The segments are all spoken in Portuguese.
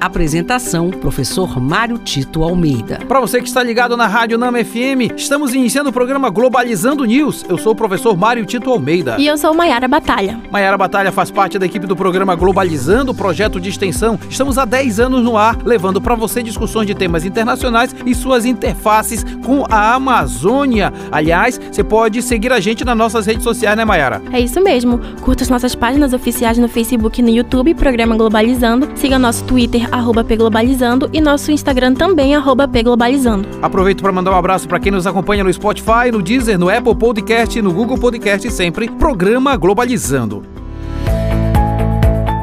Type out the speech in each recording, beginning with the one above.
Apresentação: Professor Mário Tito Almeida. Para você que está ligado na Rádio Nama FM, estamos iniciando o programa Globalizando News. Eu sou o professor Mário Tito Almeida. E eu sou Maiara Batalha. Maiara Batalha faz parte da equipe do programa Globalizando, projeto de extensão. Estamos há 10 anos no ar, levando para você discussões de temas internacionais e suas interfaces com a Amazônia. Aliás, você pode seguir a gente nas nossas redes sociais, né, Maiara? É isso mesmo. Curta as nossas páginas oficiais no Facebook e no YouTube, Programa Globalizando. Siga nosso Twitter, arroba pglobalizando e nosso Instagram também, arroba pglobalizando. Aproveito para mandar um abraço para quem nos acompanha no Spotify, no Deezer, no Apple Podcast, no Google Podcast sempre Programa Globalizando.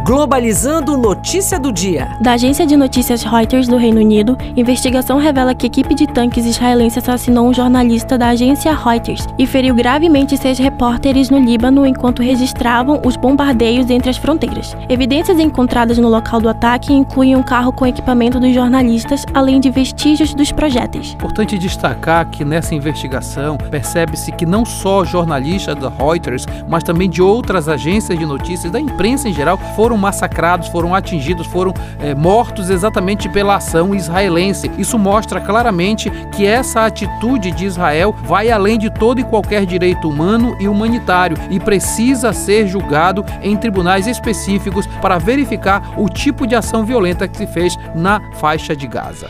Globalizando Notícia do Dia. Da agência de notícias Reuters do Reino Unido, investigação revela que equipe de tanques israelense assassinou um jornalista da agência Reuters e feriu gravemente seis repórteres no Líbano enquanto registravam os bombardeios entre as fronteiras. Evidências encontradas no local do ataque incluem um carro com equipamento dos jornalistas, além de vestígios dos projéteis. Importante destacar que nessa investigação percebe-se que não só jornalistas da Reuters, mas também de outras agências de notícias, da imprensa em geral, foram foram massacrados, foram atingidos, foram é, mortos exatamente pela ação israelense. Isso mostra claramente que essa atitude de Israel vai além de todo e qualquer direito humano e humanitário e precisa ser julgado em tribunais específicos para verificar o tipo de ação violenta que se fez na faixa de Gaza.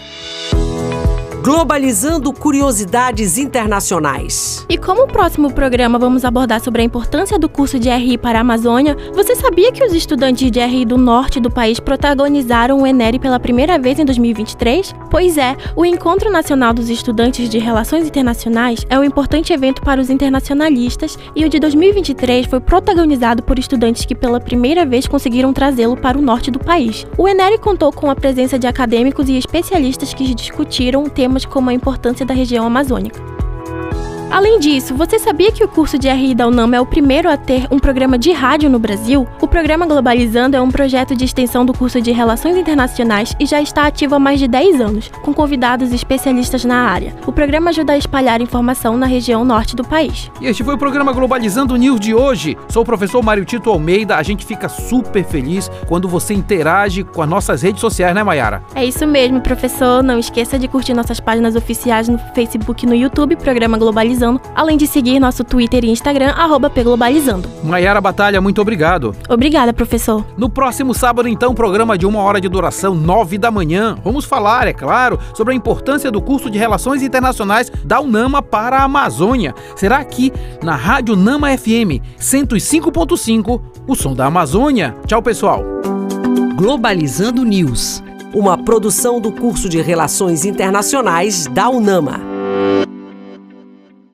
Globalizando curiosidades internacionais. E como o próximo programa vamos abordar sobre a importância do curso de RI para a Amazônia, você sabia que os estudantes de RI do norte do país protagonizaram o ENERI pela primeira vez em 2023? Pois é, o Encontro Nacional dos Estudantes de Relações Internacionais é um importante evento para os internacionalistas e o de 2023 foi protagonizado por estudantes que pela primeira vez conseguiram trazê-lo para o norte do país. O ENERI contou com a presença de acadêmicos e especialistas que discutiram temas temas como a importância da região amazônica. Além disso, você sabia que o curso de RI da UNAM é o primeiro a ter um programa de rádio no Brasil? O programa Globalizando é um projeto de extensão do curso de Relações Internacionais e já está ativo há mais de 10 anos, com convidados especialistas na área. O programa ajuda a espalhar informação na região norte do país. E este foi o programa Globalizando News de hoje. Sou o professor Mário Tito Almeida. A gente fica super feliz quando você interage com as nossas redes sociais, né, Mayara? É isso mesmo, professor. Não esqueça de curtir nossas páginas oficiais no Facebook e no YouTube, Programa Globalizando Globalizando, além de seguir nosso Twitter e Instagram, arroba Pglobalizando. Maiara Batalha, muito obrigado. Obrigada, professor. No próximo sábado, então, programa de uma hora de duração, nove da manhã. Vamos falar, é claro, sobre a importância do curso de Relações Internacionais da UNAMA para a Amazônia. Será aqui na Rádio Nama FM 105.5, o som da Amazônia. Tchau, pessoal. Globalizando News, uma produção do curso de Relações Internacionais da UNAMA.